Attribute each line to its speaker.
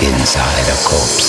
Speaker 1: Inside Insider Corps.